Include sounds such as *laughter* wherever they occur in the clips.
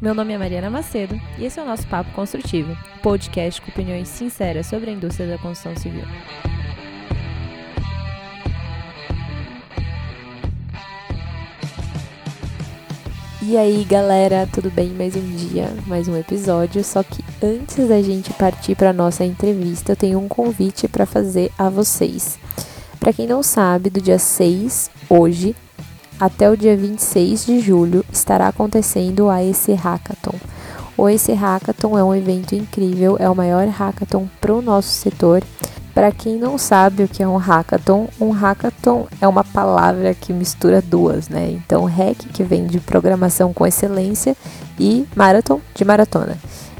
Meu nome é Mariana Macedo e esse é o nosso Papo Construtivo, podcast com opiniões sinceras sobre a indústria da construção civil. E aí, galera, tudo bem? Mais um dia, mais um episódio. Só que antes da gente partir para nossa entrevista, eu tenho um convite para fazer a vocês. Para quem não sabe, do dia 6, hoje, até o dia 26 de julho estará acontecendo o AEC Hackathon. O AEC Hackathon é um evento incrível, é o maior hackathon para o nosso setor. Para quem não sabe o que é um hackathon, um hackathon é uma palavra que mistura duas, né? Então, hack, que vem de programação com excelência, e marathon, de maratona.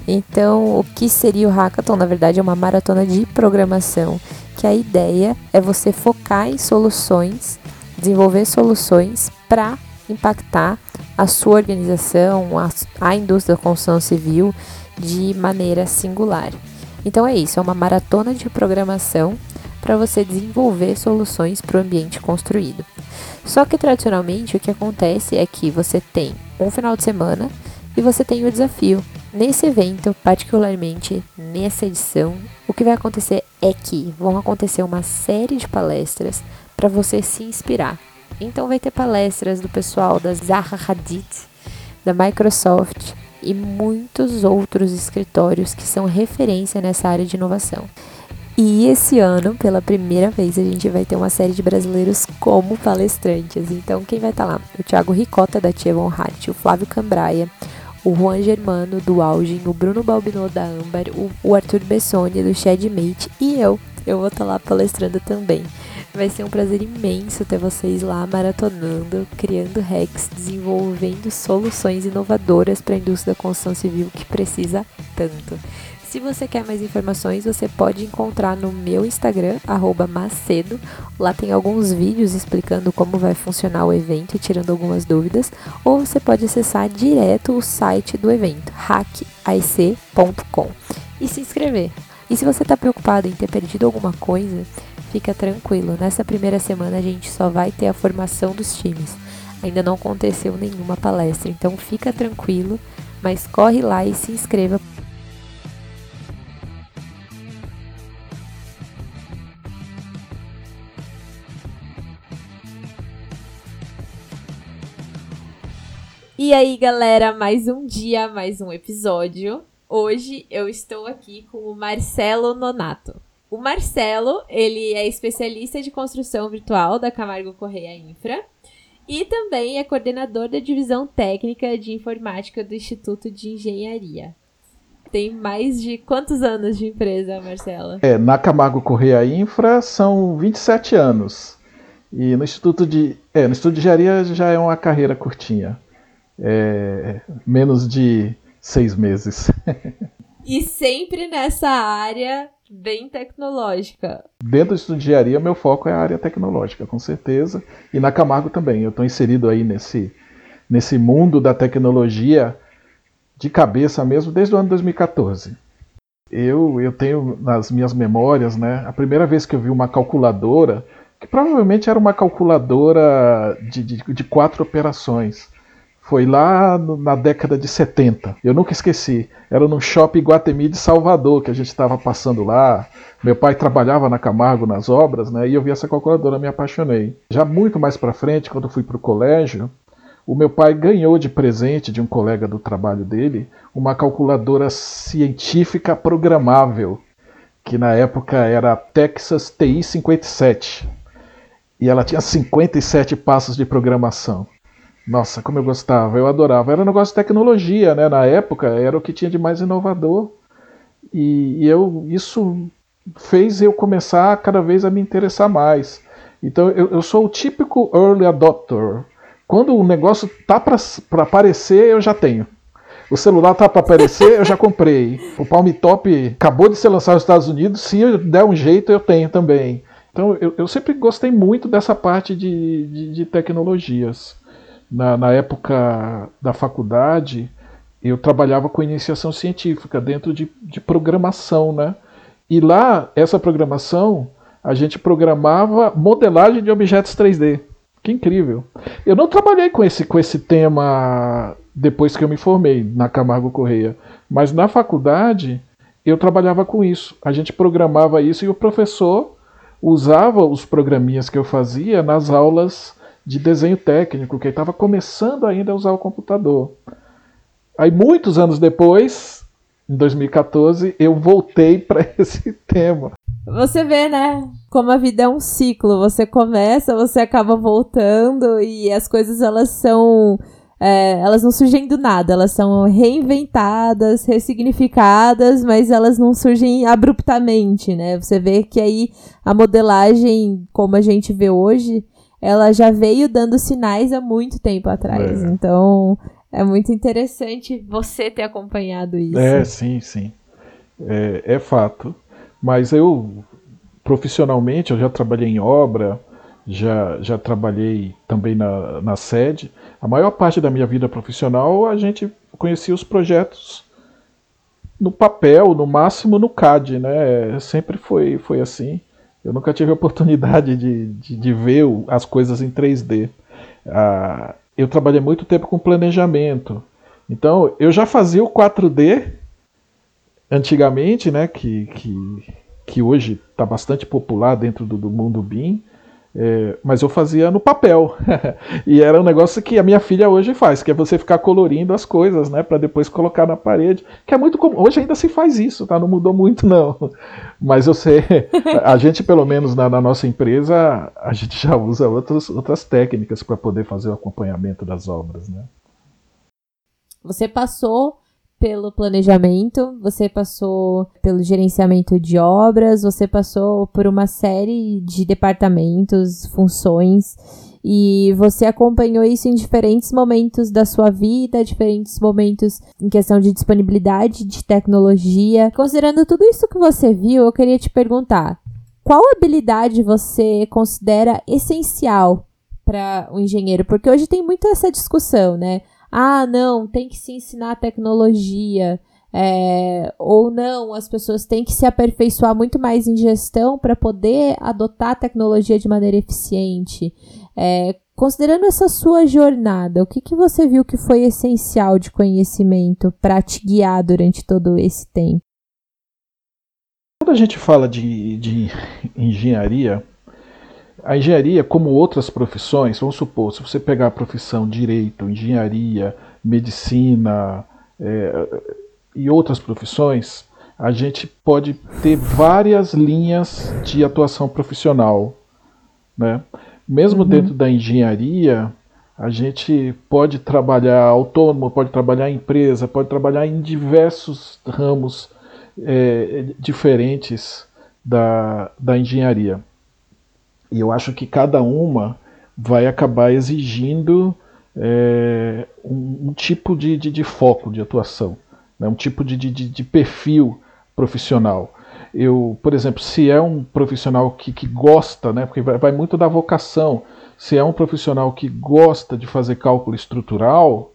Então, o que seria o hackathon? Na verdade, é uma maratona de programação, que a ideia é você focar em soluções desenvolver soluções para impactar a sua organização, a, a indústria da construção civil de maneira singular. Então é isso, é uma maratona de programação para você desenvolver soluções para o ambiente construído. Só que tradicionalmente o que acontece é que você tem um final de semana e você tem o desafio. Nesse evento, particularmente nessa edição, o que vai acontecer é que vão acontecer uma série de palestras para você se inspirar. Então vai ter palestras do pessoal da Zaha Hadid, da Microsoft e muitos outros escritórios que são referência nessa área de inovação. E esse ano, pela primeira vez, a gente vai ter uma série de brasileiros como palestrantes. Então, quem vai estar tá lá? O Thiago Ricota, da Tia Hart, o Flávio Cambraia, o Juan Germano, do Algin, o Bruno Balbinot, da Ambar, o, Arthur Bessoni, do Shadmate e eu. Eu vou estar tá lá palestrando também. Vai ser um prazer imenso ter vocês lá maratonando, criando hacks, desenvolvendo soluções inovadoras para a indústria da construção civil que precisa tanto. Se você quer mais informações, você pode encontrar no meu Instagram, Macedo. Lá tem alguns vídeos explicando como vai funcionar o evento e tirando algumas dúvidas. Ou você pode acessar direto o site do evento, hackic.com, e se inscrever. E se você está preocupado em ter perdido alguma coisa, Fica tranquilo, nessa primeira semana a gente só vai ter a formação dos times. Ainda não aconteceu nenhuma palestra, então fica tranquilo, mas corre lá e se inscreva. E aí, galera, mais um dia, mais um episódio. Hoje eu estou aqui com o Marcelo Nonato. O Marcelo, ele é especialista de construção virtual da Camargo Correia Infra e também é coordenador da divisão técnica de informática do Instituto de Engenharia. Tem mais de quantos anos de empresa, Marcelo? É, na Camargo Correia Infra são 27 anos. E no Instituto de, é, no Instituto de Engenharia já é uma carreira curtinha. É, menos de seis meses. *laughs* e sempre nessa área bem tecnológica. Dentro de engenharia, meu foco é a área tecnológica, com certeza. E na Camargo também. Eu estou inserido aí nesse, nesse mundo da tecnologia de cabeça mesmo desde o ano 2014. Eu, eu tenho nas minhas memórias, né, a primeira vez que eu vi uma calculadora, que provavelmente era uma calculadora de, de, de quatro operações. Foi lá no, na década de 70. Eu nunca esqueci. Era no shopping Guatemi de Salvador que a gente estava passando lá. Meu pai trabalhava na Camargo nas obras, né? E eu vi essa calculadora, me apaixonei. Já muito mais para frente, quando fui para o colégio, o meu pai ganhou de presente de um colega do trabalho dele uma calculadora científica programável, que na época era a Texas TI 57. E ela tinha 57 passos de programação. Nossa, como eu gostava, eu adorava. Era um negócio de tecnologia, né? Na época era o que tinha de mais inovador. E, e eu, isso fez eu começar cada vez a me interessar mais. Então eu, eu sou o típico early adopter. Quando o negócio tá para aparecer, eu já tenho. O celular tá para aparecer, eu já comprei. O Palm Top acabou de ser lançado nos Estados Unidos, se eu der um jeito, eu tenho também. Então eu, eu sempre gostei muito dessa parte de, de, de tecnologias na, na época da faculdade, eu trabalhava com iniciação científica dentro de, de programação, né? E lá, essa programação, a gente programava modelagem de objetos 3D. Que incrível. Eu não trabalhei com esse, com esse tema depois que eu me formei na Camargo Correia, mas na faculdade eu trabalhava com isso. A gente programava isso e o professor usava os programinhas que eu fazia nas aulas de desenho técnico, que estava começando ainda a usar o computador. Aí, muitos anos depois, em 2014, eu voltei *laughs* para esse tema. Você vê, né? Como a vida é um ciclo. Você começa, você acaba voltando e as coisas elas são. É, elas não surgem do nada, elas são reinventadas, ressignificadas, mas elas não surgem abruptamente, né? Você vê que aí a modelagem, como a gente vê hoje, ela já veio dando sinais há muito tempo atrás. É. Então, é muito interessante você ter acompanhado isso. É, sim, sim. É, é fato. Mas eu, profissionalmente, eu já trabalhei em obra, já, já trabalhei também na, na sede. A maior parte da minha vida profissional, a gente conhecia os projetos no papel, no máximo no CAD, né? Sempre foi, foi assim. Eu nunca tive a oportunidade de, de, de ver as coisas em 3D. Ah, eu trabalhei muito tempo com planejamento. Então, eu já fazia o 4D antigamente, né, que, que, que hoje está bastante popular dentro do, do mundo BIM, é, mas eu fazia no papel. *laughs* e era um negócio que a minha filha hoje faz, que é você ficar colorindo as coisas, né, para depois colocar na parede, que é muito comum. Hoje ainda se faz isso, tá? Não mudou muito não. *laughs* Mas eu sei, a gente pelo menos na, na nossa empresa, a gente já usa outras, outras técnicas para poder fazer o acompanhamento das obras, né? Você passou pelo planejamento, você passou pelo gerenciamento de obras, você passou por uma série de departamentos, funções, e você acompanhou isso em diferentes momentos da sua vida, diferentes momentos em questão de disponibilidade de tecnologia. Considerando tudo isso que você viu, eu queria te perguntar: qual habilidade você considera essencial para o um engenheiro? Porque hoje tem muito essa discussão, né? Ah, não, tem que se ensinar tecnologia. É, ou não, as pessoas têm que se aperfeiçoar muito mais em gestão para poder adotar a tecnologia de maneira eficiente. É, considerando essa sua jornada, o que, que você viu que foi essencial de conhecimento para te guiar durante todo esse tempo? Quando a gente fala de, de engenharia, a engenharia, como outras profissões, vamos supor, se você pegar a profissão direito, engenharia, medicina é, e outras profissões, a gente pode ter várias linhas de atuação profissional. Né? Mesmo uhum. dentro da engenharia, a gente pode trabalhar autônomo, pode trabalhar em empresa, pode trabalhar em diversos ramos é, diferentes da, da engenharia. E eu acho que cada uma vai acabar exigindo é, um, um, tipo de, de, de, foco de atuação, né? um tipo de, de, de, perfil profissional. Eu, por exemplo, se é um profissional que, que gosta, né, porque vai, vai muito da vocação, se é um profissional que gosta de fazer cálculo estrutural,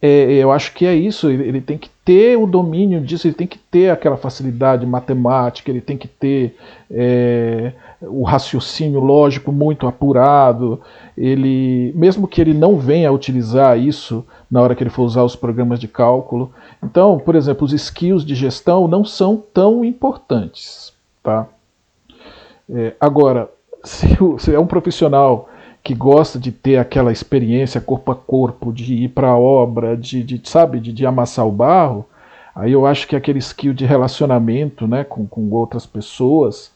é, eu acho que é isso. Ele, ele, tem que ter o domínio disso, ele tem que ter aquela facilidade matemática, ele tem que ter é, o raciocínio lógico muito apurado. Ele, mesmo que ele não venha a utilizar isso na hora que ele for usar os programas de cálculo. Então, por exemplo, os skills de gestão não são tão importantes, tá? É, agora, *laughs* se, se é um profissional que gosta de ter aquela experiência corpo a corpo, de ir para a obra, de, de, sabe, de, de amassar o barro, aí eu acho que aquele skill de relacionamento né, com, com outras pessoas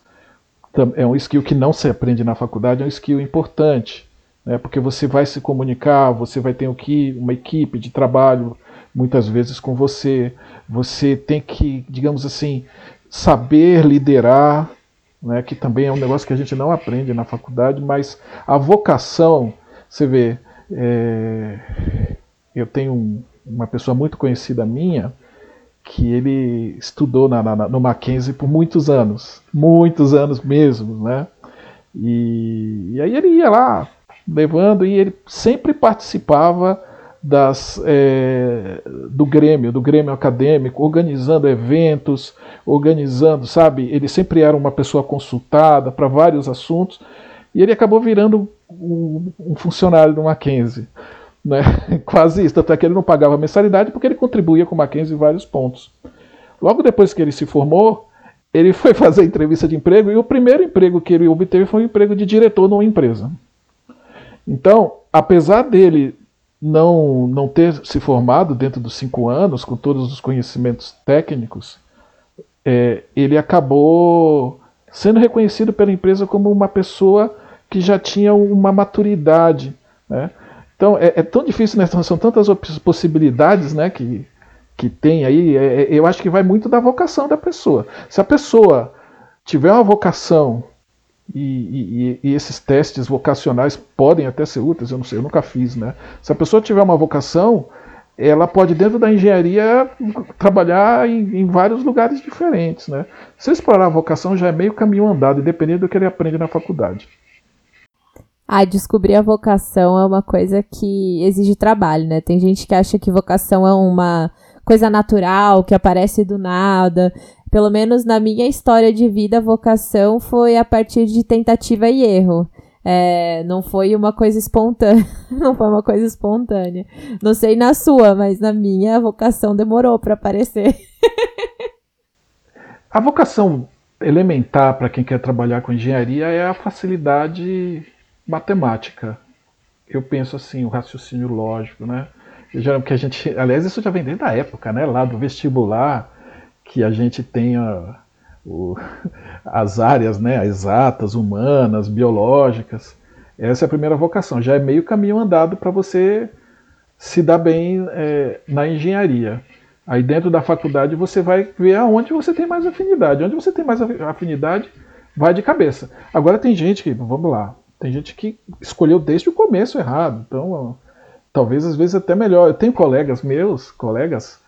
é um skill que não se aprende na faculdade, é um skill importante, né, porque você vai se comunicar, você vai ter que, uma equipe de trabalho muitas vezes com você, você tem que, digamos assim, saber liderar, né, que também é um negócio que a gente não aprende na faculdade, mas a vocação, você vê, é, eu tenho um, uma pessoa muito conhecida minha que ele estudou na, na, no Mackenzie por muitos anos, muitos anos mesmo, né? E, e aí ele ia lá levando e ele sempre participava das, é, do Grêmio, do Grêmio acadêmico, organizando eventos, organizando, sabe? Ele sempre era uma pessoa consultada para vários assuntos e ele acabou virando um, um funcionário do Mackenzie. Né? *laughs* Quase isso, tanto é que ele não pagava mensalidade porque ele contribuía com o Mackenzie em vários pontos. Logo depois que ele se formou, ele foi *laughs* fazer entrevista de emprego e o primeiro emprego que ele obteve foi um emprego de diretor numa empresa. Então, apesar dele não, não ter se formado dentro dos cinco anos, com todos os conhecimentos técnicos, é, ele acabou sendo reconhecido pela empresa como uma pessoa que já tinha uma maturidade. Né? Então é, é, tão difícil, né? são tantas possibilidades né, que, que tem aí. É, é, eu acho que vai muito da vocação da pessoa. Se a pessoa tiver uma vocação e, e, e, esses testes vocacionais podem até ser úteis, eu não sei, eu nunca fiz, né? Se a pessoa tiver uma vocação, ela pode, dentro da engenharia, trabalhar em, em vários lugares diferentes, né? Se explorar a vocação já é meio caminho andado, independente do que ele aprende na faculdade. Ah, descobrir a vocação é uma coisa que exige trabalho, né? Tem gente que acha que vocação é uma coisa natural, que aparece do nada. Pelo menos na minha história de vida, a vocação foi a partir de tentativa e erro. É, não foi uma coisa espontânea. *laughs* não foi uma coisa espontânea. Não sei na sua, mas na minha a vocação demorou para aparecer. *laughs* a vocação elementar para quem quer trabalhar com engenharia é a facilidade matemática. Eu penso assim, o raciocínio lógico, né? Já, que a gente, aliás, isso já vem desde a época, né? Lá do vestibular, que a gente tenha o, *laughs* as áreas, né? Exatas, humanas, biológicas. Essa é a primeira vocação. Já é meio caminho andado para você se dar bem é, na engenharia. Aí dentro da faculdade você vai ver aonde você tem mais afinidade. Onde você tem mais afinidade, vai de cabeça. Agora tem gente que, vamos lá, tem gente que escolheu desde o começo errado. Então, talvez às vezes até melhor. Eu tenho colegas meus, colegas,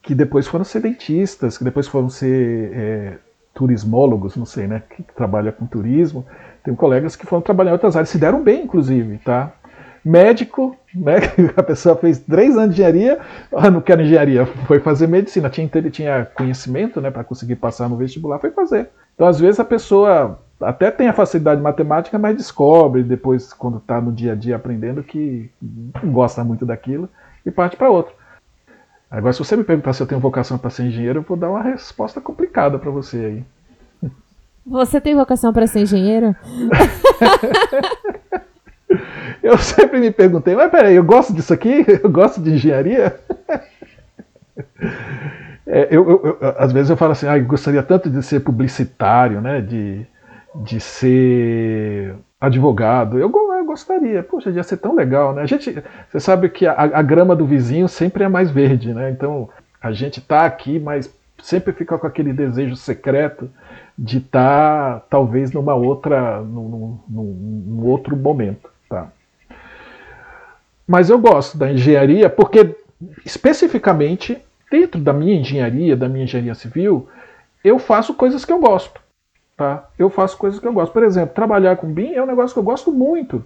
que depois foram ser dentistas, que depois foram ser é, turismólogos, não sei, né? Que trabalha com turismo. Tenho colegas que foram trabalhar em outras áreas, se deram bem, inclusive, tá? Médico, né? *laughs* A pessoa fez três anos de engenharia, ah, não quero engenharia, foi fazer medicina, tinha, tinha conhecimento, né, para conseguir passar no vestibular, foi fazer. Então, às vezes, a pessoa até tem a facilidade matemática, mas descobre depois, quando está no dia a dia aprendendo, que não gosta muito daquilo e parte para outro. Agora, se você me perguntar se eu tenho vocação para ser engenheiro, eu vou dar uma resposta complicada para você aí. Você tem vocação para ser engenheiro? *laughs* eu sempre me perguntei, mas peraí, eu gosto disso aqui? *laughs* Eu gosto de engenharia? *laughs* É, eu, eu, eu, às vezes eu falo assim, ah, eu gostaria tanto de ser publicitário, né? De, de ser advogado. Eu, eu gostaria, poxa, ia ser tão legal, né? A gente, você sabe que a, a grama do vizinho sempre é mais verde, né? Então a gente está aqui, mas sempre fica com aquele desejo secreto de estar, tá, talvez, numa outra, num, num, num, outro momento, tá? Mas eu gosto da engenharia porque, especificamente, dentro da minha engenharia, da minha engenharia civil, eu faço coisas que eu gosto. Tá? Eu faço coisas que eu gosto. Por exemplo, trabalhar com BIM é um negócio que eu gosto muito.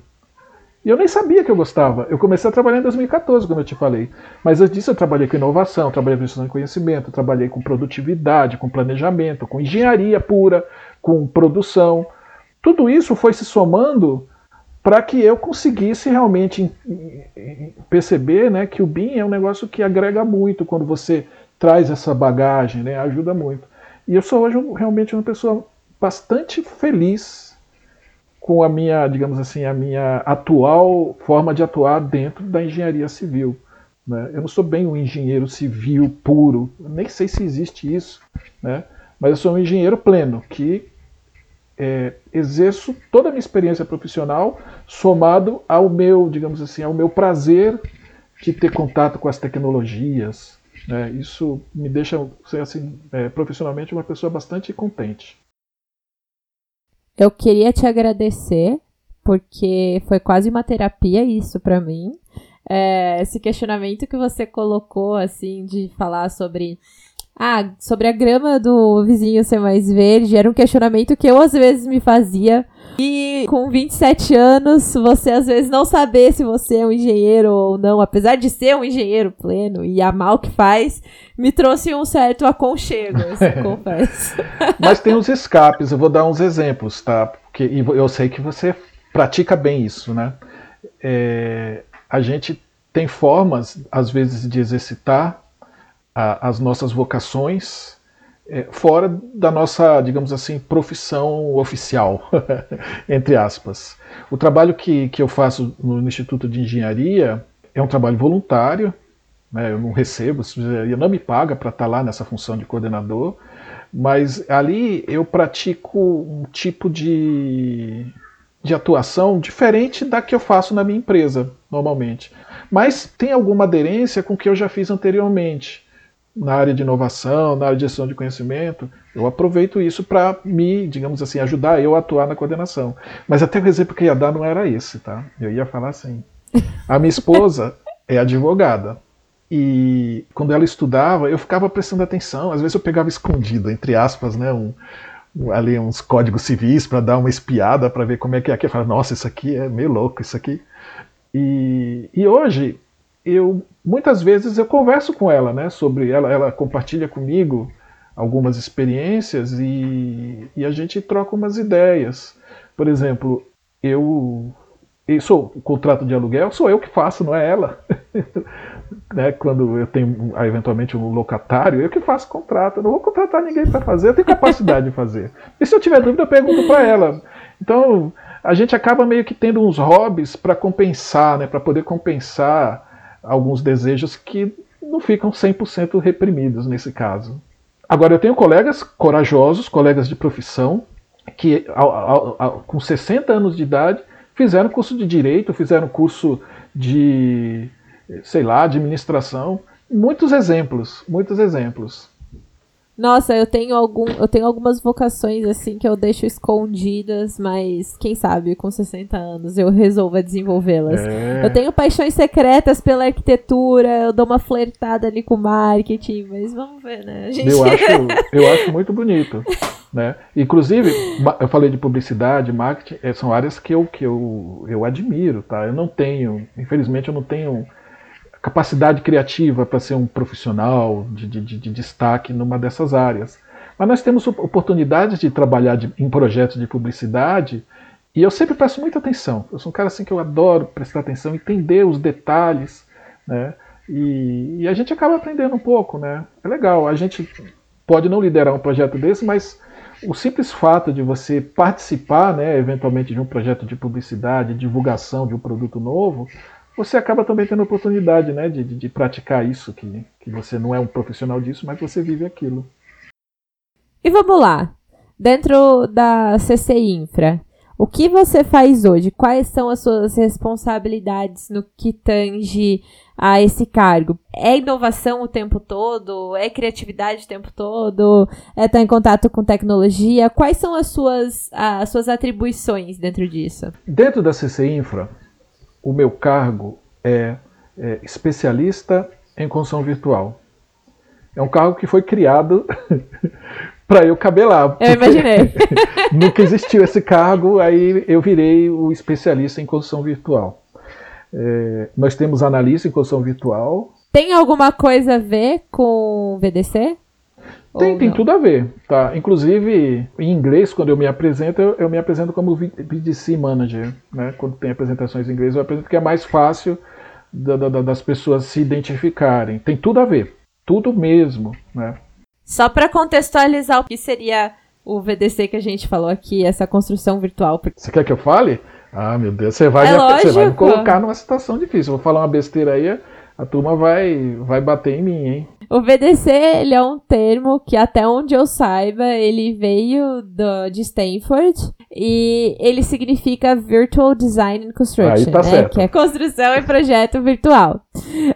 E eu nem sabia que eu gostava. Eu comecei a trabalhar em 2014, como eu te falei. Mas antes disso eu trabalhei com inovação, trabalhei com gestão de conhecimento, trabalhei com produtividade, com planejamento, com engenharia pura, com produção. Tudo isso foi se somando para que eu conseguisse realmente perceber né, que o BIM é um negócio que agrega muito quando você traz essa bagagem, né, ajuda muito. E eu sou hoje realmente uma pessoa bastante feliz com a minha, digamos assim, a minha atual forma de atuar dentro da engenharia civil. Né? Eu não sou bem um engenheiro civil puro, nem sei se existe isso, né? mas eu sou um engenheiro pleno que é, exerço toda a minha experiência profissional somado ao meu, digamos assim, ao meu prazer de ter contato com as tecnologias. Né? Isso me deixa, assim, é, profissionalmente uma pessoa bastante contente. Eu queria te agradecer, porque foi quase uma terapia isso para mim. É, esse questionamento que você colocou, assim, de falar sobre. Ah, sobre a grama do vizinho ser mais verde, era um questionamento que eu às vezes me fazia. E com 27 anos, você às vezes não saber se você é um engenheiro ou não, apesar de ser um engenheiro pleno e amar o que faz, me trouxe um certo aconchego, assim, *laughs* confesso. Mas tem uns escapes, eu vou dar uns exemplos, tá? Porque eu sei que você pratica bem isso, né? É, a gente tem formas, às vezes, de exercitar a, as nossas vocações é, fora da nossa, digamos assim, profissão oficial, *laughs* entre aspas. O trabalho que, que eu faço no Instituto de Engenharia é um trabalho voluntário, né, eu não recebo, eu não me paga para estar lá nessa função de coordenador, mas ali eu pratico um tipo de, de atuação diferente da que eu faço na minha empresa, normalmente. Mas tem alguma aderência com o que eu já fiz anteriormente. Na área de inovação, na área de gestão de conhecimento, eu aproveito isso para me, digamos assim, ajudar eu a atuar na coordenação. Mas até o exemplo que eu ia dar não era esse, tá? Eu ia falar assim. A minha esposa é advogada. E quando ela estudava, eu ficava prestando atenção. Às vezes eu pegava escondido, entre aspas, né, um, ali uns códigos civis para dar uma espiada para ver como é que é aqui. Eu falava, nossa, isso aqui é meio louco, isso aqui. E, e hoje eu muitas vezes eu converso com ela, né, sobre ela, ela compartilha comigo algumas experiências e, e a gente troca umas ideias. Por exemplo, eu sou o contrato de aluguel sou eu que faço, não é ela. *laughs* né, quando eu tenho eventualmente um locatário, eu que faço contrato. Eu não vou contratar ninguém para fazer, eu tenho capacidade de fazer. E se eu tiver dúvida, eu pergunto para ela. Então, a gente acaba meio que tendo uns hobbies para compensar, né, para poder compensar alguns desejos que não ficam 100% reprimidos nesse caso. Agora, eu tenho colegas corajosos, colegas de profissão, que ao, ao, ao, com 60 anos de idade fizeram curso de direito, fizeram curso de sei lá, administração. Muitos exemplos, muitos exemplos. Nossa, eu tenho algum, eu tenho algumas vocações assim que eu deixo escondidas, mas quem sabe com 60 anos eu resolva desenvolvê-las. É... Eu tenho paixões secretas pela arquitetura, eu dou uma flertada ali com marketing, mas vamos ver, né? Gente... Eu, acho, *laughs* eu acho muito bonito. Né? Inclusive, eu falei de publicidade, marketing, eh, são áreas que eu, que eu, eu admiro, tá? Eu não tenho, infelizmente eu não tenho capacidade criativa para ser um profissional de, de, de, destaque numa dessas áreas. Mas nós temos oportunidades de trabalhar de, em projetos de publicidade e eu sempre presto muita atenção. Eu sou um cara assim que eu adoro prestar atenção, entender os detalhes, né? E, e a gente acaba aprendendo um pouco, né? É legal. A gente pode não liderar um projeto desse, mas o simples fato de você participar, né, eventualmente, de um projeto de publicidade, divulgação de um produto novo, você acaba também tendo a oportunidade né, de, de, de, praticar isso, que, que você não é um profissional disso, mas você vive aquilo. E vamos lá. Dentro da CC Infra, o que você faz hoje? Quais são as suas responsabilidades no que tange a esse cargo? É inovação o tempo todo? É criatividade o tempo todo? É estar em contato com tecnologia? Quais são as suas, as suas atribuições dentro disso? Dentro da CC Infra, o meu cargo é, é especialista em construção virtual. É um cargo que foi criado *laughs* para eu cabelar. Eu imaginei. *laughs* nunca existiu esse cargo, aí eu virei o especialista em construção virtual. É, nós temos analista em construção virtual. Tem alguma coisa a ver com VDC? Tem, tem tudo a ver, tá? Inclusive, em inglês, quando eu me apresento, eu, eu me apresento como VDC Manager, né? Quando tem apresentações em inglês, eu apresento que é mais fácil da, da, das pessoas se identificarem. Tem tudo a ver, tudo mesmo, né? Só para contextualizar o que seria o VDC que a gente falou aqui, essa construção virtual. Você quer que eu fale? Ah, meu Deus, você vai, é me, você vai me colocar numa situação difícil. Vou falar uma besteira aí, a turma vai, vai bater em mim, hein? O VDC, ele é um termo que até onde eu saiba, ele veio do, de Stanford e ele significa Virtual Design and Construction, tá né? que é construção e projeto virtual.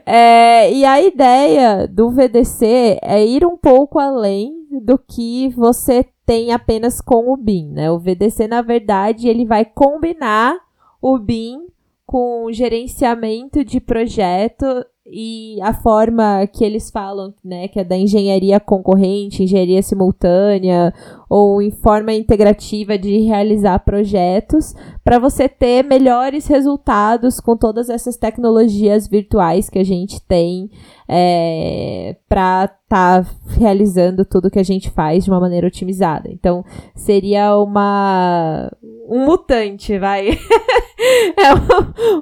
É, e a ideia do VDC é ir um pouco além do que você tem apenas com o BIM, né? O VDC, na verdade, ele vai combinar o BIM com gerenciamento de projeto e a forma que eles falam, né, que é da engenharia concorrente, engenharia simultânea, ou em forma integrativa de realizar projetos, para você ter melhores resultados com todas essas tecnologias virtuais que a gente tem é, para estar tá realizando tudo que a gente faz de uma maneira otimizada. Então, seria uma um mutante, vai. *laughs* *laughs* é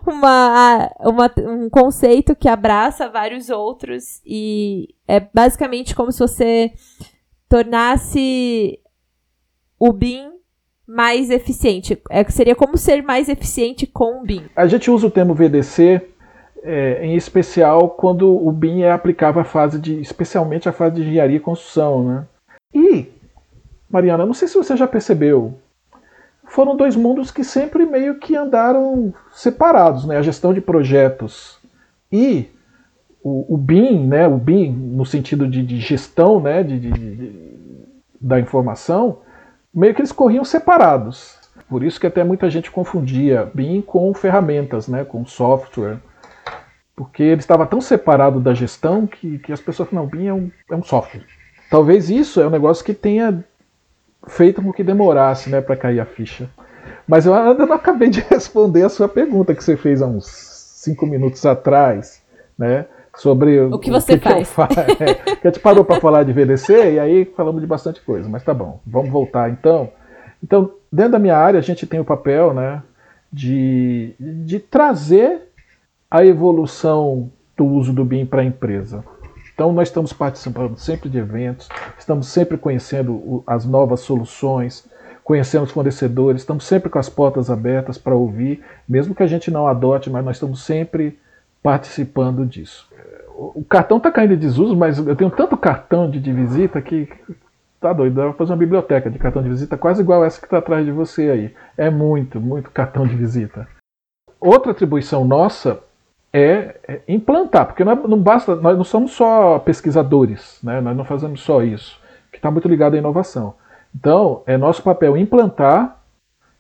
uma, uma, um conceito que abraça vários outros e é basicamente como se você tornasse o BIM mais eficiente. É, seria como ser mais eficiente com o BIM. A gente usa o termo VDC é, em especial quando o BIM é aplicável à fase de, especialmente à fase de engenharia e construção, né? E, Mariana, não sei se você já percebeu, foram dois mundos que sempre meio que andaram separados, né? A gestão de projetos e o, o BIM, né? O BIM no sentido de, de gestão, né? De, de, de, da informação, meio que eles corriam separados. Por isso que até muita gente confundia BIM com ferramentas, né? Com software porque ele estava tão separado da gestão que, que as pessoas falaram, não, BIM é um, é um software. Talvez isso é um negócio que tenha feito com que demorasse né, para cair a ficha. Mas eu ainda não acabei de *laughs* responder a sua pergunta que você fez há uns cinco minutos atrás, né? Sobre o que você o que faz. Que, eu é, que a gente parou para falar de VDC e aí falamos de bastante coisa, mas tá bom, vamos voltar então. Então, dentro da minha área, a gente tem o papel né, de, de trazer a evolução do uso do BIM para a empresa. Então, nós estamos participando sempre de eventos, estamos sempre conhecendo as novas soluções, conhecendo os fornecedores, estamos sempre com as portas abertas para ouvir, mesmo que a gente não adote, mas nós estamos sempre participando disso. O cartão está caindo em desuso, mas eu tenho tanto cartão de, de visita que tá doido, dá pra fazer uma biblioteca de cartão de visita quase igual essa que está atrás de você aí. É muito, muito cartão de visita. Outra atribuição nossa é, é implantar, porque não, é, não, basta, nós não somos só pesquisadores, né? nós não fazemos só isso, que está muito ligado à inovação. Então, é nosso papel implantar,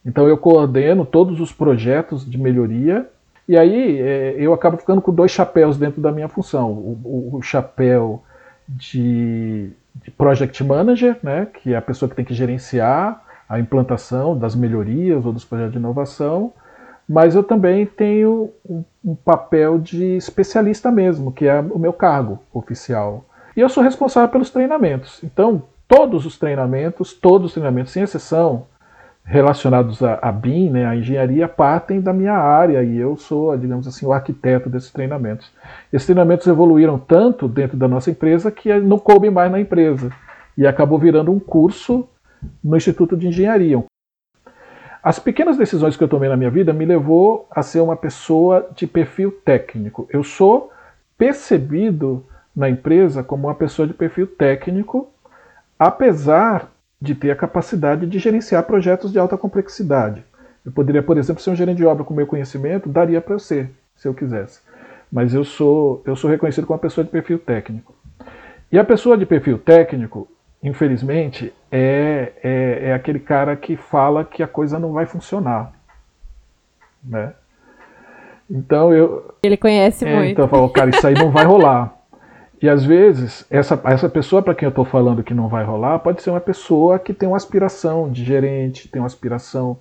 então eu coordeno todos os projetos de melhoria, e aí é, eu acabo ficando com dois chapéus dentro da minha função. O, o, o chapéu de, de, Project Manager, né? que é a pessoa que tem que gerenciar a implantação das melhorias ou dos projetos de inovação, mas eu também tenho um, um, papel de especialista mesmo, que é o meu cargo oficial. E eu sou responsável pelos treinamentos. Então, todos os treinamentos, todos os treinamentos, sem exceção, relacionados a BIM, né, a engenharia, partem da minha área e eu sou, digamos assim, o arquiteto desses treinamentos. Esses treinamentos evoluíram tanto dentro da nossa empresa que não coube mais na empresa e acabou virando um curso no Instituto de Engenharia, as pequenas decisões que eu tomei na minha vida me levou a ser uma pessoa de perfil técnico. Eu sou percebido na empresa como uma pessoa de perfil técnico, apesar de ter a capacidade de gerenciar projetos de alta complexidade. Eu poderia, por exemplo, ser um gerente de obra com meu conhecimento, daria para ser, se eu quisesse. Mas eu sou, eu sou reconhecido como uma pessoa de perfil técnico. E a pessoa de perfil técnico, infelizmente, é, é, é, aquele cara que fala que a coisa não vai funcionar. Né? Então eu. Ele conhece é, muito. Então eu falo, cara, isso aí não vai rolar. E às vezes, essa, essa pessoa para quem eu estou falando que não vai rolar, pode ser uma pessoa que tem uma aspiração de gerente, tem uma aspiração,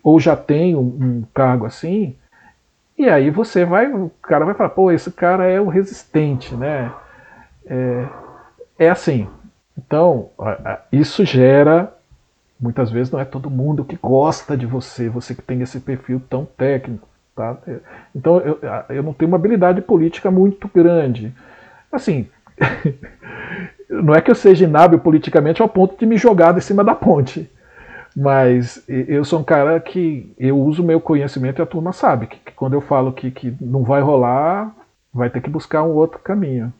ou já tem um, um cargo assim, e aí você vai, o cara vai falar, pô, esse cara é o resistente, né? É, é assim, então, isso gera. Muitas vezes não é todo mundo que gosta de você, você que tem esse perfil tão técnico. Tá? Então, eu, eu não tenho uma habilidade política muito grande. Assim, *laughs* não é que eu seja inábil politicamente ao ponto de me jogar de cima da ponte. Mas eu sou um cara que eu uso meu conhecimento e a turma sabe que, que quando eu falo que, que não vai rolar, vai ter que buscar um outro caminho.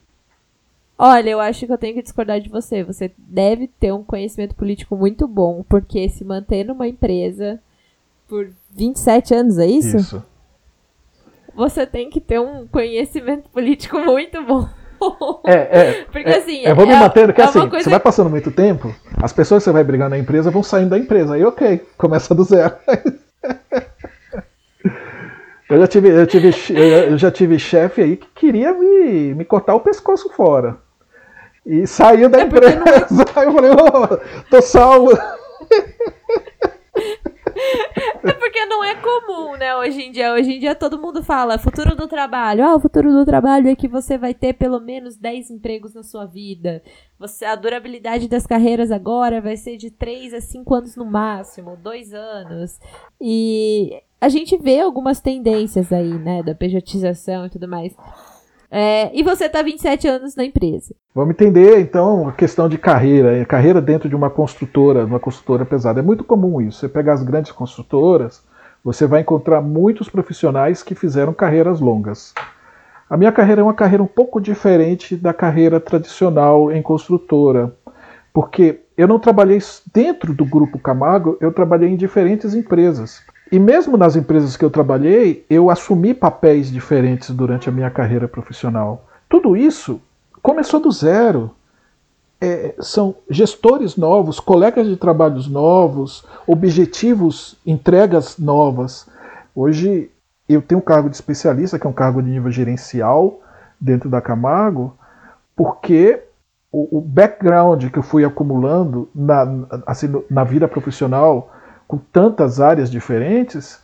Olha, eu acho que eu tenho que discordar de você. Você deve ter um conhecimento político muito bom, porque se manter numa empresa por 27 anos, é isso? Isso. Você tem que ter um conhecimento político muito bom. É, é. *laughs* Porque assim. É, vou me é, manter, porque é assim, coisa... você vai passando muito tempo, as pessoas que você vai brigar na empresa vão saindo da empresa. Aí, ok, começa do zero. *laughs* Eu já tive, eu tive, eu já tive chefe aí que queria me, me cortar o pescoço fora. E saiu da é empresa. *laughs* Não... Eu falei, oh, tô salvo. *laughs* É porque não é é comum, né, hoje em dia. Hoje em dia todo mundo fala futuro do trabalho. Ah, o futuro do trabalho é que você vai ter pelo menos 10 empregos na sua vida. Você, a durabilidade das carreiras agora vai ser de 3 a 5 anos no máximo, 2 anos. E a gente vê algumas tendências aí, né, da pejotização e tudo mais. É, e você está 27 anos na empresa. Vamos entender, então, a questão de carreira. Carreira dentro de uma construtora, uma construtora pesada. É muito comum isso. Você pegar as grandes construtoras, você vai encontrar muitos profissionais que fizeram carreiras longas. A minha carreira é uma carreira um pouco diferente da carreira tradicional em construtora, porque eu não trabalhei dentro do Grupo Camargo, eu trabalhei em diferentes empresas. E mesmo nas empresas que eu trabalhei, eu assumi papéis diferentes durante a minha carreira profissional. Tudo isso começou do zero. É, são gestores novos, colegas de trabalhos novos, objetivos, entregas novas. Hoje eu tenho um cargo de especialista, que é um cargo de nível gerencial dentro da Camargo, porque o, o background que eu fui acumulando na, assim, na vida profissional com tantas áreas diferentes,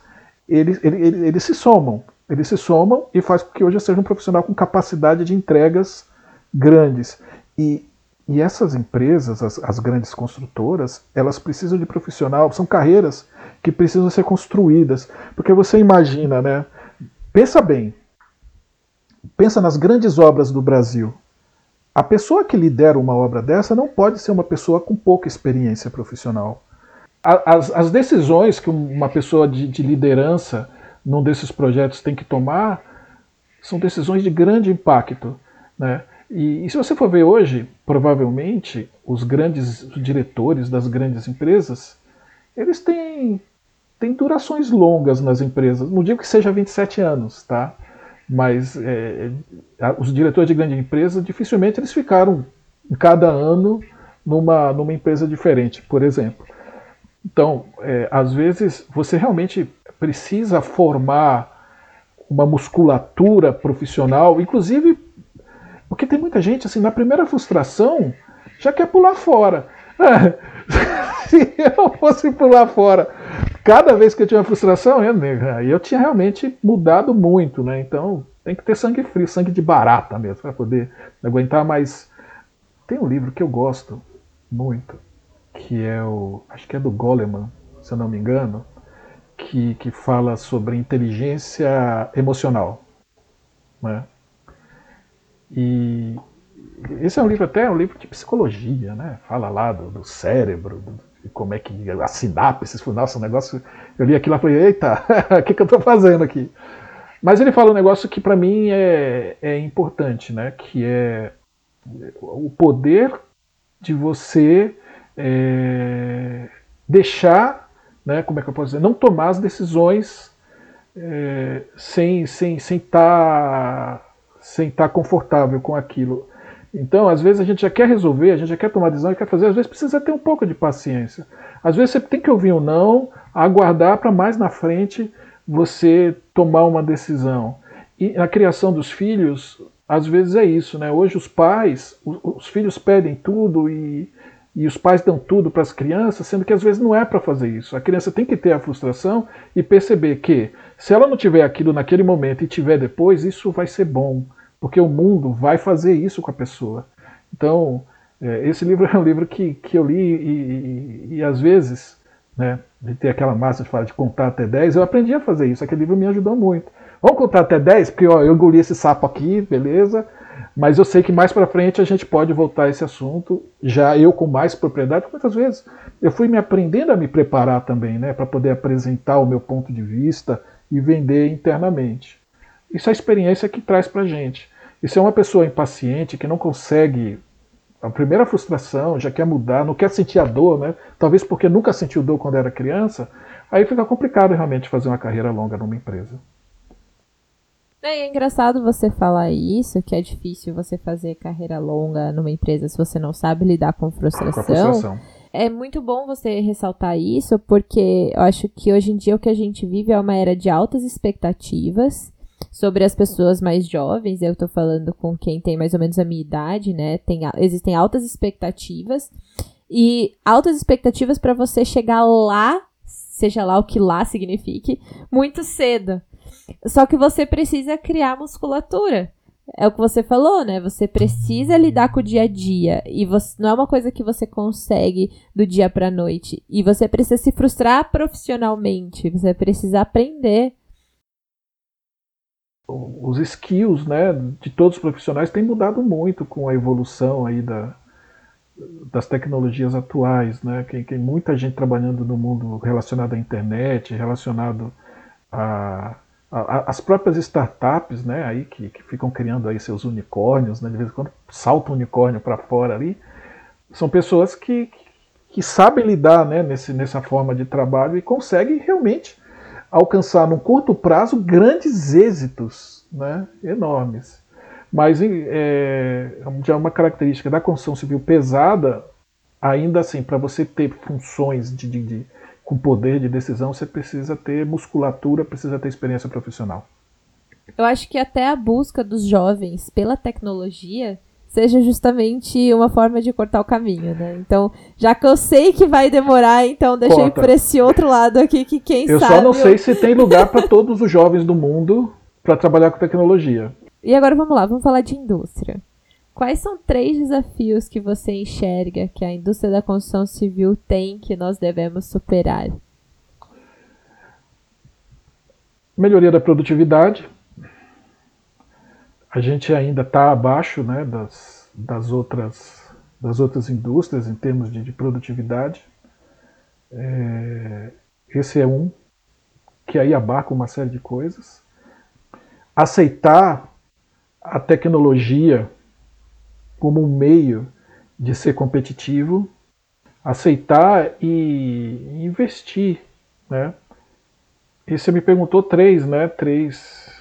eles, eles, eles, se somam. Eles se somam e faz com que hoje eu seja um profissional com capacidade de entregas grandes. E, e essas empresas, as, as grandes construtoras, elas precisam de profissional, são carreiras que precisam ser construídas. Porque você imagina, né? Pensa bem. Pensa nas grandes obras do Brasil. A pessoa que lidera uma obra dessa não pode ser uma pessoa com pouca experiência profissional as, as decisões que uma pessoa de, de liderança num desses projetos tem que tomar são decisões de grande impacto. Né? E, e, se você for ver hoje, provavelmente os grandes diretores das grandes empresas, eles têm, têm durações longas nas empresas. Não digo que seja 27 anos, tá? Mas é, os diretores de grande empresa dificilmente eles ficaram em cada ano numa, numa empresa diferente, por exemplo. Então, é, às vezes, você realmente precisa formar uma musculatura profissional, inclusive, porque tem muita gente, assim, na primeira frustração, já quer pular fora. *laughs* Se eu fosse pular fora cada vez que eu tinha uma frustração, eu, eu tinha realmente mudado muito, né? Então, tem que ter sangue frio, sangue de barata mesmo, para poder aguentar. Mas tem um livro que eu gosto muito, que é o. acho que é do Goleman, se eu não me engano, que, que fala sobre inteligência emocional. Né? E esse é um livro até um livro de psicologia, né? Fala lá do, do cérebro, de como é que a sinapse, nossa, um negócio. Eu li aquilo e falei, eita, *laughs* o que, que eu estou fazendo aqui? Mas ele fala um negócio que para mim é, é importante, né? Que é o poder de você é, deixar, né, como é que eu posso dizer, não tomar as decisões é, sem sem sem estar tá, sem estar tá confortável com aquilo. Então, às vezes a gente já quer resolver, a gente já quer tomar decisão, quer fazer, às vezes precisa ter um pouco de paciência. Às vezes você tem que ouvir um não, aguardar para mais na frente você tomar uma decisão. E na criação dos filhos, às vezes é isso, né? Hoje os pais, os filhos pedem tudo e e os pais dão tudo para as crianças, sendo que às vezes não é para fazer isso. A criança tem que ter a frustração e perceber que se ela não tiver aquilo naquele momento e tiver depois, isso vai ser bom, porque o mundo vai fazer isso com a pessoa. Então, é, esse livro é um livro que, que eu li e, e, e às vezes, né, de ter aquela massa de falar de contar até 10, eu aprendi a fazer isso. Aquele livro me ajudou muito. Vamos contar até 10? Porque ó, eu engoli esse sapo aqui, beleza? Mas eu sei que mais para frente a gente pode voltar a esse assunto, já eu com mais propriedade, muitas vezes eu fui me aprendendo a me preparar também, né, para poder apresentar o meu ponto de vista e vender internamente. Isso é a experiência que traz para a gente. E se é uma pessoa impaciente que não consegue a primeira frustração, já quer mudar, não quer sentir a dor, né? Talvez porque nunca sentiu dor quando era criança, aí fica complicado realmente fazer uma carreira longa numa empresa. É, é engraçado você falar isso, que é difícil você fazer carreira longa numa empresa se você não sabe lidar com frustração. Com frustração. É muito bom você ressaltar isso, porque eu acho que hoje em dia o que a gente vive é uma era de altas expectativas sobre as pessoas mais jovens. Eu tô falando com quem tem mais ou menos a minha idade, né? Tem, existem altas expectativas e altas expectativas para você chegar lá seja lá o que lá signifique, muito cedo. Só que você precisa criar musculatura. É o que você falou, né? Você precisa lidar com o dia a dia e você, não é uma coisa que você consegue do dia para noite. E você precisa se frustrar profissionalmente, você precisa aprender. Os skills, né, de todos os profissionais têm mudado muito com a evolução aí da, das tecnologias atuais, né? Tem, tem muita gente trabalhando no mundo relacionado à internet, relacionado a as próprias startups, né, aí que, que, ficam criando aí seus unicórnios, né, de vez em quando salta um unicórnio para fora ali, são pessoas que, que sabem lidar, né, nesse, nessa forma de trabalho e conseguem realmente alcançar num curto prazo grandes êxitos, né, enormes. Mas é, já uma característica da construção civil pesada, ainda assim, para você ter funções de, de, de com poder de decisão, você precisa ter musculatura, precisa ter experiência profissional. Eu acho que até a busca dos jovens pela tecnologia seja justamente uma forma de cortar o caminho, né? Então, já que eu sei que vai demorar, então Corta. ir por esse outro lado aqui que quem eu sabe. Eu só não sei se tem lugar para todos os jovens do mundo para trabalhar com tecnologia. E agora vamos lá, vamos falar de indústria. Quais são três desafios que você enxerga que a indústria da construção civil tem que nós devemos superar? Melhoria da produtividade. A gente ainda está abaixo né, das, das, outras, das outras indústrias em termos de, de produtividade. É, esse é um que aí abarca uma série de coisas. Aceitar a tecnologia como um meio de ser competitivo, aceitar e investir, né? E você me perguntou três, né? Três.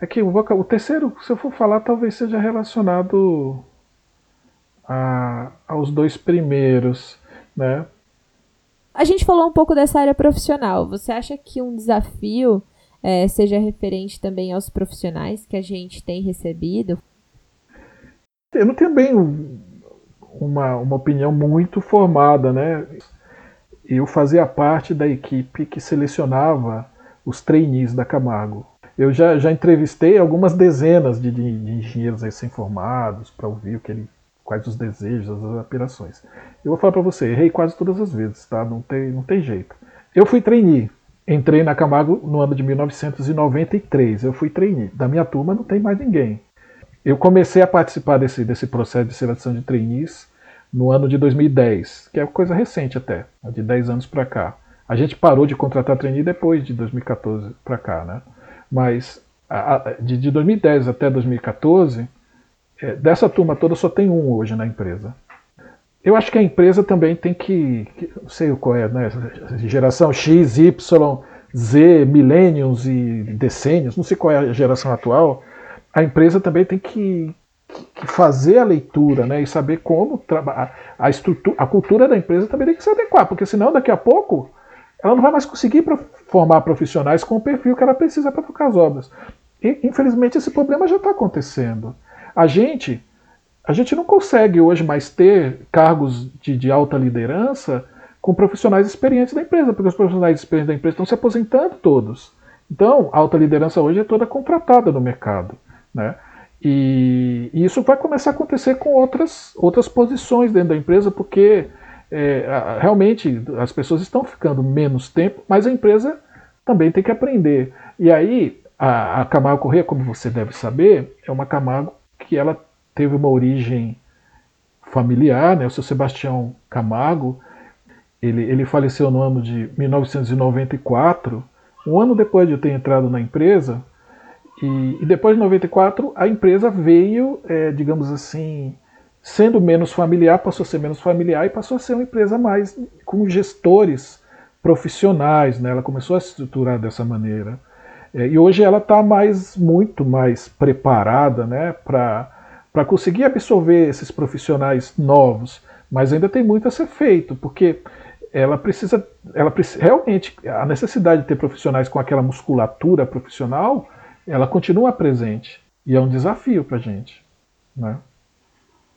É que o, terceiro, se eu for falar, talvez seja relacionado a, aos dois primeiros, né? A gente falou um pouco dessa área profissional. Você acha que um desafio é, seja referente também aos profissionais que a gente tem recebido? Eu não tenho bem uma, uma opinião muito formada, né? Eu fazia parte da equipe que selecionava os trainees da Camargo. Eu já, já entrevistei algumas dezenas de, de, de engenheiros recém-formados para ouvir o que ele, quais os desejos, as aspirações. Eu vou falar para você, errei quase todas as vezes, tá? Não tem, não tem jeito. Eu fui trainee. Entrei na Camargo no ano de 1993. Eu fui trainee. Da minha turma não tem mais ninguém. Eu comecei a participar desse, desse processo de seleção de trainees no ano de 2010, que é coisa recente até, de 10 anos para cá. A gente parou de contratar trainee depois de 2014 para cá, né? Mas a, a, de, de 2010 até 2014, é, dessa turma toda só tem um hoje na empresa. Eu acho que a empresa também tem que, que não sei qual é, né? Geração X, Y, Z, millennials e decênios, não sei qual é a geração atual, a empresa também tem que, que fazer a leitura né, e saber como trabalhar. A, estrutura, a cultura da empresa também tem que se adequar, porque senão daqui a pouco ela não vai mais conseguir formar profissionais com o perfil que ela precisa para tocar as obras. E, infelizmente esse problema já está acontecendo. A gente, a gente não consegue hoje mais ter cargos de, de alta liderança com profissionais experientes da empresa, porque os profissionais experientes da empresa estão se aposentando todos. Então, a alta liderança hoje é toda contratada no mercado. Né? E, isso vai começar a acontecer com outras, outras posições dentro da empresa, porque é, realmente as pessoas estão ficando menos tempo, mas a empresa também tem que aprender. E aí, a, a Camargo Corrêa, como você deve saber, é uma Camargo que ela teve uma origem familiar, né? o seu Sebastião Camargo, ele, ele faleceu no ano de 1994, um ano depois de eu ter entrado na empresa, e, e depois de 94, a empresa veio, é, digamos assim, sendo menos familiar, passou a ser menos familiar e passou a ser uma empresa mais com gestores profissionais. Né? Ela começou a se estruturar dessa maneira. É, e hoje ela está mais, muito mais preparada né, para conseguir absorver esses profissionais novos. Mas ainda tem muito a ser feito, porque ela precisa, ela realmente a necessidade de ter profissionais com aquela musculatura profissional ela continua presente e é um desafio para gente, né?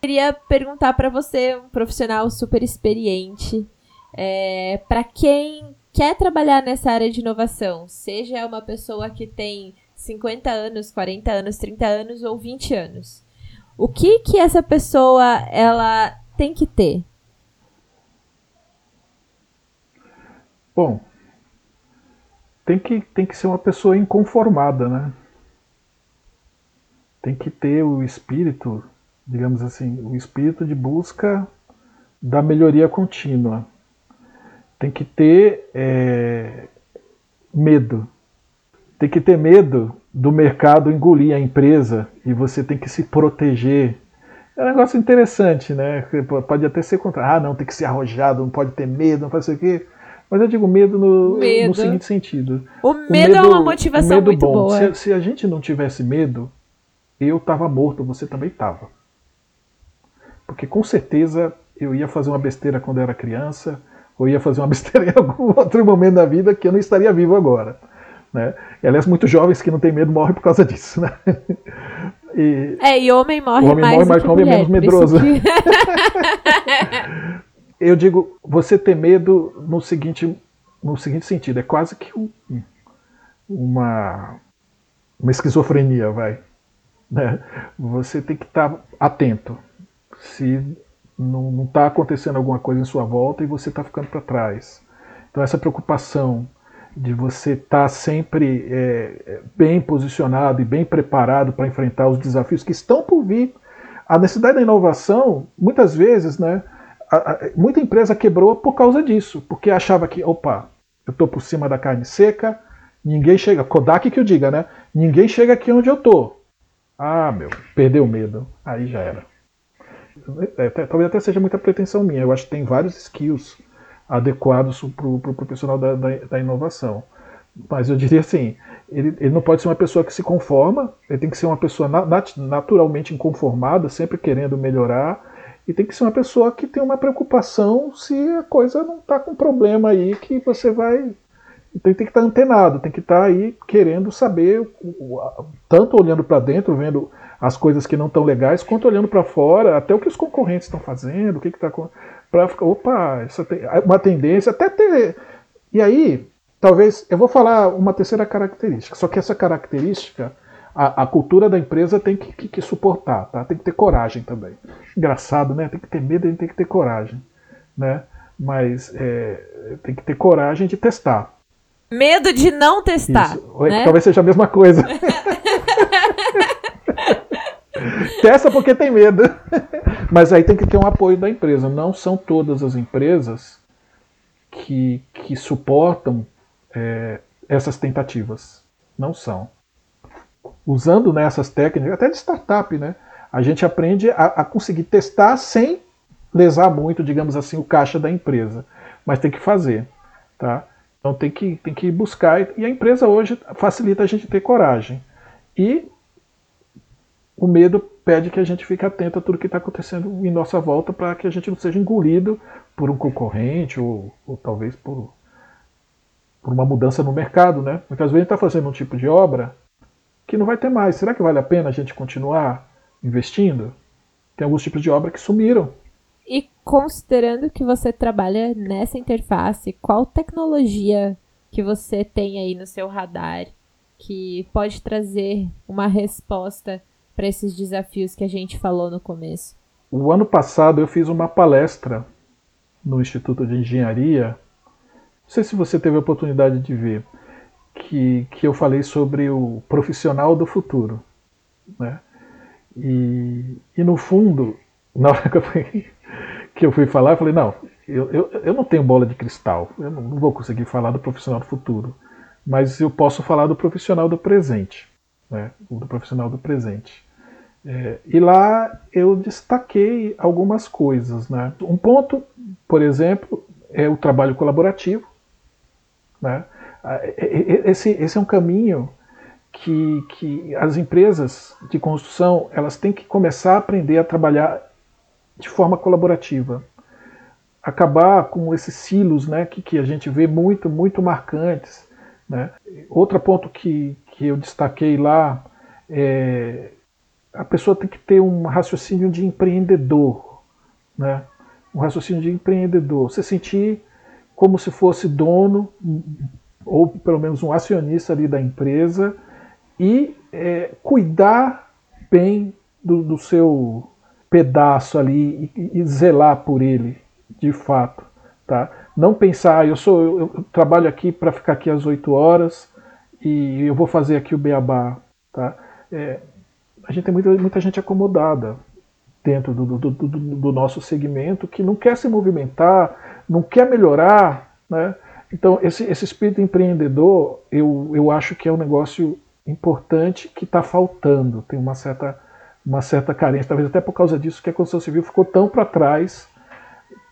Queria perguntar para você, um profissional super experiente, é, para quem quer trabalhar nessa área de inovação, seja uma pessoa que tem 50 anos, 40 anos, 30 anos ou 20 anos, o que que essa pessoa ela tem que ter? Bom, tem que, tem que ser uma pessoa inconformada, né? Tem que ter o espírito, digamos assim, o espírito de busca da melhoria contínua. Tem que ter é, medo. Tem que ter medo do mercado engolir a empresa e você tem que se proteger. É um negócio interessante, né? Pode até ser contra. Ah, não, tem que ser arrojado, não pode ter medo, não ser o quê. Mas eu digo medo no, medo. no seguinte sentido. O medo, o medo é uma motivação medo muito bom. boa. Se, se, a gente não tivesse medo, eu estava morto, você também estava. Porque com certeza eu ia fazer uma besteira quando eu era criança, ou ia fazer uma *laughs* besteira em algum outro momento da vida que eu não estaria vivo agora. Né? E, aliás, muitos jovens que não têm medo morrem por causa disso. Né? E, é, e homem morre homem mais. Morre mais que homem é menos medroso. Que... *laughs* *laughs* eu digo, você ter medo no seguinte, no seguinte sentido, é quase que um, uma, uma esquizofrenia, vai. Né? Você tem que estar atento. Se não está acontecendo alguma coisa em sua volta e você está ficando para trás. Então essa preocupação de você estar tá sempre é, bem posicionado e bem preparado para enfrentar os desafios que estão por vir. A necessidade da inovação, muitas vezes, né, muita empresa quebrou por causa disso, porque achava que, opa, eu estou por cima da carne seca, ninguém chega, Kodak que eu diga, né? Ninguém chega aqui onde eu estou. Ah, meu, perdeu o medo, aí já era. É, talvez até seja muita pretensão minha, eu acho que tem vários skills adequados para o pro profissional da, da, da, inovação. Mas eu diria assim, ele, ele não pode ser uma pessoa que se conforma, ele tem que ser uma pessoa nat naturalmente inconformada, sempre querendo melhorar, e tem que ser uma pessoa que tem uma preocupação se a coisa não está com problema aí que você vai. Então tem que estar tá antenado, tem que estar tá aí querendo saber, tanto olhando para dentro, vendo as coisas que não estão legais, quanto olhando para fora, até o que os concorrentes estão fazendo, o que está para ficar, opa, isso tem uma tendência, até ter. E aí, talvez, eu vou falar uma terceira característica, só que essa característica a, a cultura da empresa tem que, que, que, suportar, tá? Tem que ter coragem também. Engraçado, né? Tem que ter medo e tem que ter coragem, né? Mas é, tem que ter coragem de testar. Medo de não testar. Né? Talvez seja a mesma coisa. *laughs* Testa porque tem medo. Mas aí tem que ter um apoio da empresa. Não são todas as empresas que, que suportam é, essas tentativas. Não são usando nessas técnicas, até de startup, né? A gente aprende a, a, conseguir testar sem lesar muito, digamos assim, o caixa da empresa. Mas tem que fazer, tá? Então tem que, tem que buscar, e a empresa hoje facilita a gente ter coragem. E o medo pede que a gente fique atento a tudo que está acontecendo em nossa volta para que a gente não seja engolido por um concorrente ou, ou talvez por, por uma mudança no mercado, né? Às vezes a gente está fazendo um tipo de obra que não vai ter mais. Será que vale a pena a gente continuar investindo? Tem alguns tipos de obra que sumiram. E considerando que você trabalha nessa interface, qual tecnologia que você tem aí no seu radar que pode trazer uma resposta para esses desafios que a gente falou no começo? O ano passado eu fiz uma palestra no Instituto de Engenharia. Não sei se você teve a oportunidade de ver que, que eu falei sobre o profissional do futuro. Né? E, e no fundo, *laughs* na hora que eu fui, que eu fui falar, eu falei, não, eu, eu, eu não tenho bola de cristal, eu não, não vou conseguir falar do profissional do futuro, mas eu posso falar do profissional do presente, né? do profissional do presente. É, e lá eu destaquei algumas coisas. Né? Um ponto, por exemplo, é o trabalho colaborativo. Né? Ah, esse, esse é um caminho que, que as empresas de construção elas têm que começar a aprender a trabalhar de forma colaborativa. Acabar com esses silos né, que, que a gente vê muito, muito marcantes. Né? Outro ponto que, que eu destaquei lá é a pessoa tem que ter um raciocínio de empreendedor. Né? Um raciocínio de empreendedor. Você sentir como se fosse dono, ou pelo menos um acionista ali da empresa, e é, cuidar bem do, do, seu pedaço ali e, e, zelar por ele, de fato. Tá? Não pensar, ah, eu, sou, eu, eu trabalho aqui para ficar aqui às 8 horas e eu vou fazer aqui o beabá. Tá? É, a gente tem muita, muita gente acomodada dentro do, do, do, do, nosso segmento que não quer se movimentar, não quer melhorar. Né? Então, esse, esse espírito empreendedor, eu, eu acho que é um negócio importante que está faltando, tem uma certa, uma certa carência, talvez até por causa disso que a construção civil ficou tão para trás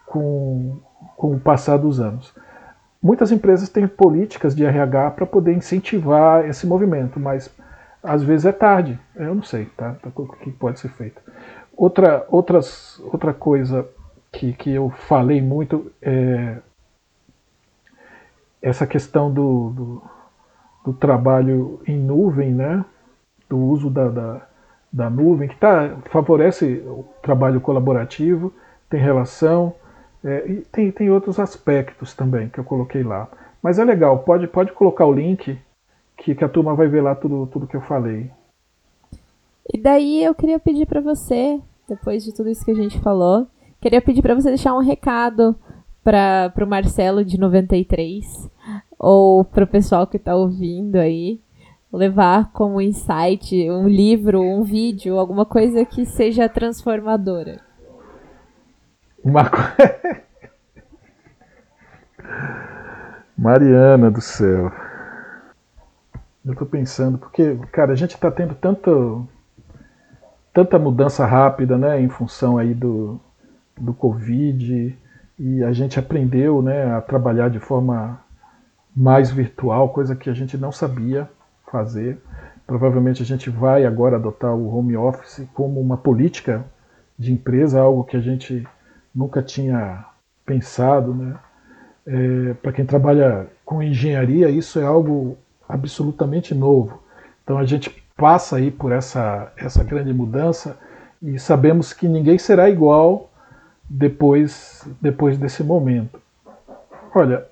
com, com o passar dos anos. Muitas empresas têm políticas de RH para poder incentivar esse movimento, mas às vezes é tarde, eu não sei, tá? O que pode ser feito. Outra, outras, outra coisa que, que eu falei muito é essa questão do, do, do trabalho em nuvem, né? do uso da, da, da nuvem, que tá, favorece o trabalho colaborativo, tem relação, é, e tem, tem outros aspectos também que eu coloquei lá. Mas é legal, pode, pode colocar o link que, que a turma vai ver lá tudo, tudo que eu falei. E daí eu queria pedir para você, depois de tudo isso que a gente falou, queria pedir para você deixar um recado para o Marcelo de 93 ou para o pessoal que está ouvindo aí levar como insight um livro, um vídeo, alguma coisa que seja transformadora. Uma coisa. Mariana do céu. Eu tô pensando, porque, cara, a gente tá tendo tanto, tanta mudança rápida, né, em função aí do, do Covid, e a gente aprendeu, né, a trabalhar de forma mais virtual, coisa que a gente não sabia fazer. Provavelmente a gente vai agora adotar o home office como uma política de empresa, algo que a gente nunca tinha pensado, né? É, Para quem trabalha com engenharia, isso é algo absolutamente novo. Então a gente passa aí por essa, essa grande mudança e sabemos que ninguém será igual depois, depois desse momento. Olha,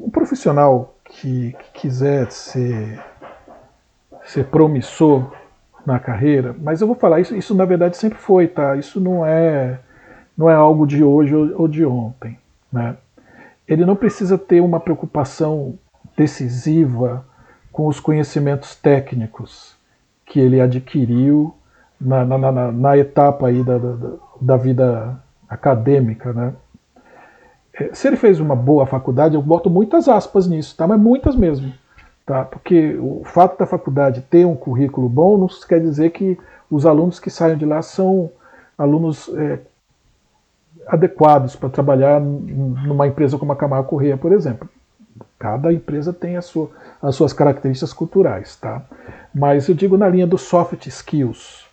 um profissional que, que quiser ser, ser promissor na carreira, mas eu vou falar isso, isso na verdade sempre foi, tá? Isso não é não é algo de hoje ou de ontem, né? Ele não precisa ter uma preocupação decisiva com os conhecimentos técnicos que ele adquiriu na, na, na, na etapa aí da, da, da, vida acadêmica. Né? Se ele fez uma boa faculdade, eu boto muitas aspas nisso, tá? mas muitas mesmo. Tá? Porque o fato da faculdade ter um currículo bom não quer dizer que os alunos que saem de lá são alunos é, adequados para trabalhar numa empresa como a Camargo Correia, por exemplo. Cada empresa tem a sua, as suas características culturais, tá? Mas eu digo na linha dos soft skills.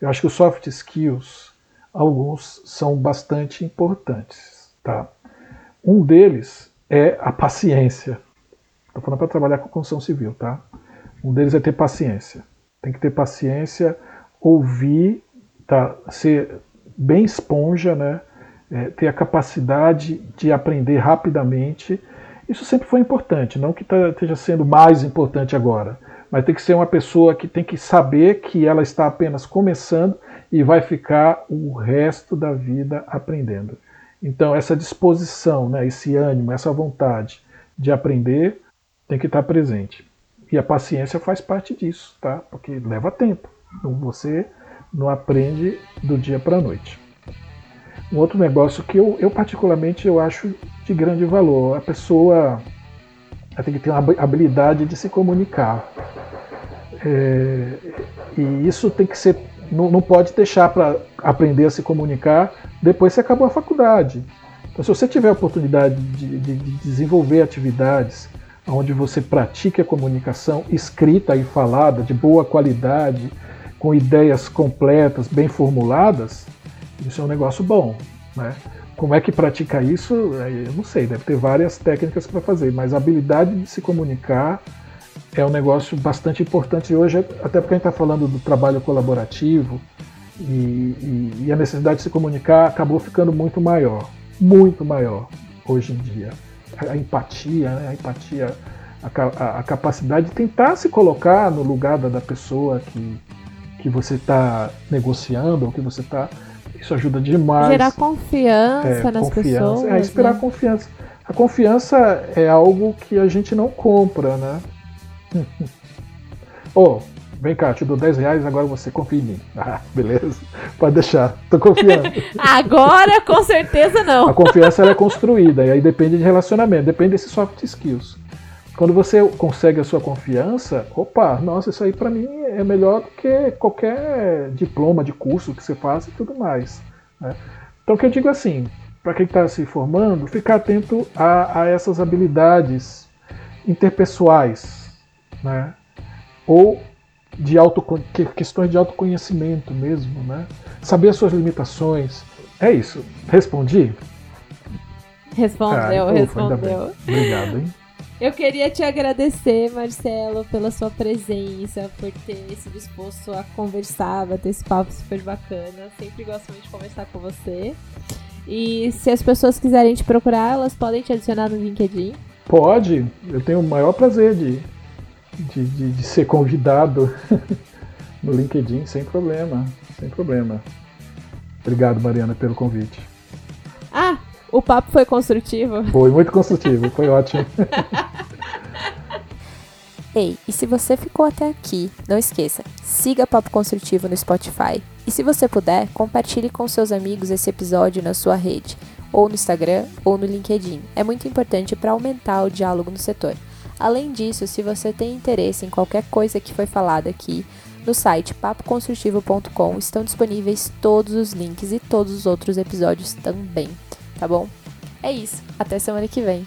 Eu acho que os soft skills, alguns são bastante importantes, tá? Um deles é a paciência. Estou falando para trabalhar com construção civil, tá? Um deles é ter paciência. Tem que ter paciência, ouvir, tá? Ser bem esponja, né? É, ter a capacidade de aprender rapidamente isso sempre foi importante, não que tá, esteja sendo mais importante agora, mas tem que ser uma pessoa que tem que saber que ela está apenas começando e vai ficar o resto da vida aprendendo. Então, essa disposição, né, esse ânimo, essa vontade de aprender tem que estar presente. E a paciência faz parte disso, tá? Porque leva tempo. Então, você não aprende do dia para a noite. Um outro negócio que eu, eu particularmente eu acho de grande valor. A pessoa tem que ter uma habilidade de se comunicar. É, e isso tem que ser. Não, não pode deixar para aprender a se comunicar depois que acabou a faculdade. Então, se você tiver a oportunidade de, de, de desenvolver atividades onde você pratique a comunicação escrita e falada de boa qualidade, com ideias completas, bem formuladas, isso é um negócio bom. Né? Como é que pratica isso? Eu não sei, deve ter várias técnicas para fazer, mas a habilidade de se comunicar é um negócio bastante importante hoje, até porque a gente está falando do trabalho colaborativo e, e, e, a necessidade de se comunicar acabou ficando muito maior, muito maior hoje em dia. A empatia, né? a empatia, a, a, a capacidade de tentar se colocar no lugar da, da pessoa que, que você está negociando ou que você está. Isso ajuda demais. Gerar confiança é, nas confiança. pessoas. É, inspirar né? confiança. A confiança é algo que a gente não compra, né? Oh, vem cá, te dou 10 reais, agora você confia em mim. *laughs* Ah, beleza. Pode deixar, tô confiando. *laughs* agora, com certeza não. A confiança é construída, e aí depende de relacionamento, depende desses soft skills. Quando você consegue a sua confiança, opa, nossa, isso aí para mim é melhor do que qualquer diploma de curso que você faça e tudo mais. Né? Então, o que eu digo assim, para quem está se formando, ficar atento a, a essas habilidades interpessoais, né? ou de auto, questões de autoconhecimento mesmo, né? Saber as suas limitações. É isso. Respondi? Respondeu, ah, respondeu. Obrigado, hein? Eu queria te agradecer, Marcelo, pela sua presença, por ter se disposto a conversar, bater esse papo super bacana. Sempre gosto muito de conversar com você. E se as pessoas quiserem te procurar, elas podem te adicionar no LinkedIn? Pode. Eu tenho o maior prazer de, de, de, de ser convidado *laughs* no LinkedIn, sem problema. Sem problema. Obrigado, Mariana, pelo convite. Ah, o papo foi construtivo? Foi muito construtivo, foi *laughs* ótimo. Ei, e se você ficou até aqui, não esqueça, siga Papo Construtivo no Spotify. E se você puder, compartilhe com seus amigos esse episódio na sua rede, ou no Instagram, ou no LinkedIn. É muito importante para aumentar o diálogo no setor. Além disso, se você tem interesse em qualquer coisa que foi falada aqui, no site papoconstrutivo.com estão disponíveis todos os links e todos os outros episódios também, tá bom? É isso, até semana que vem.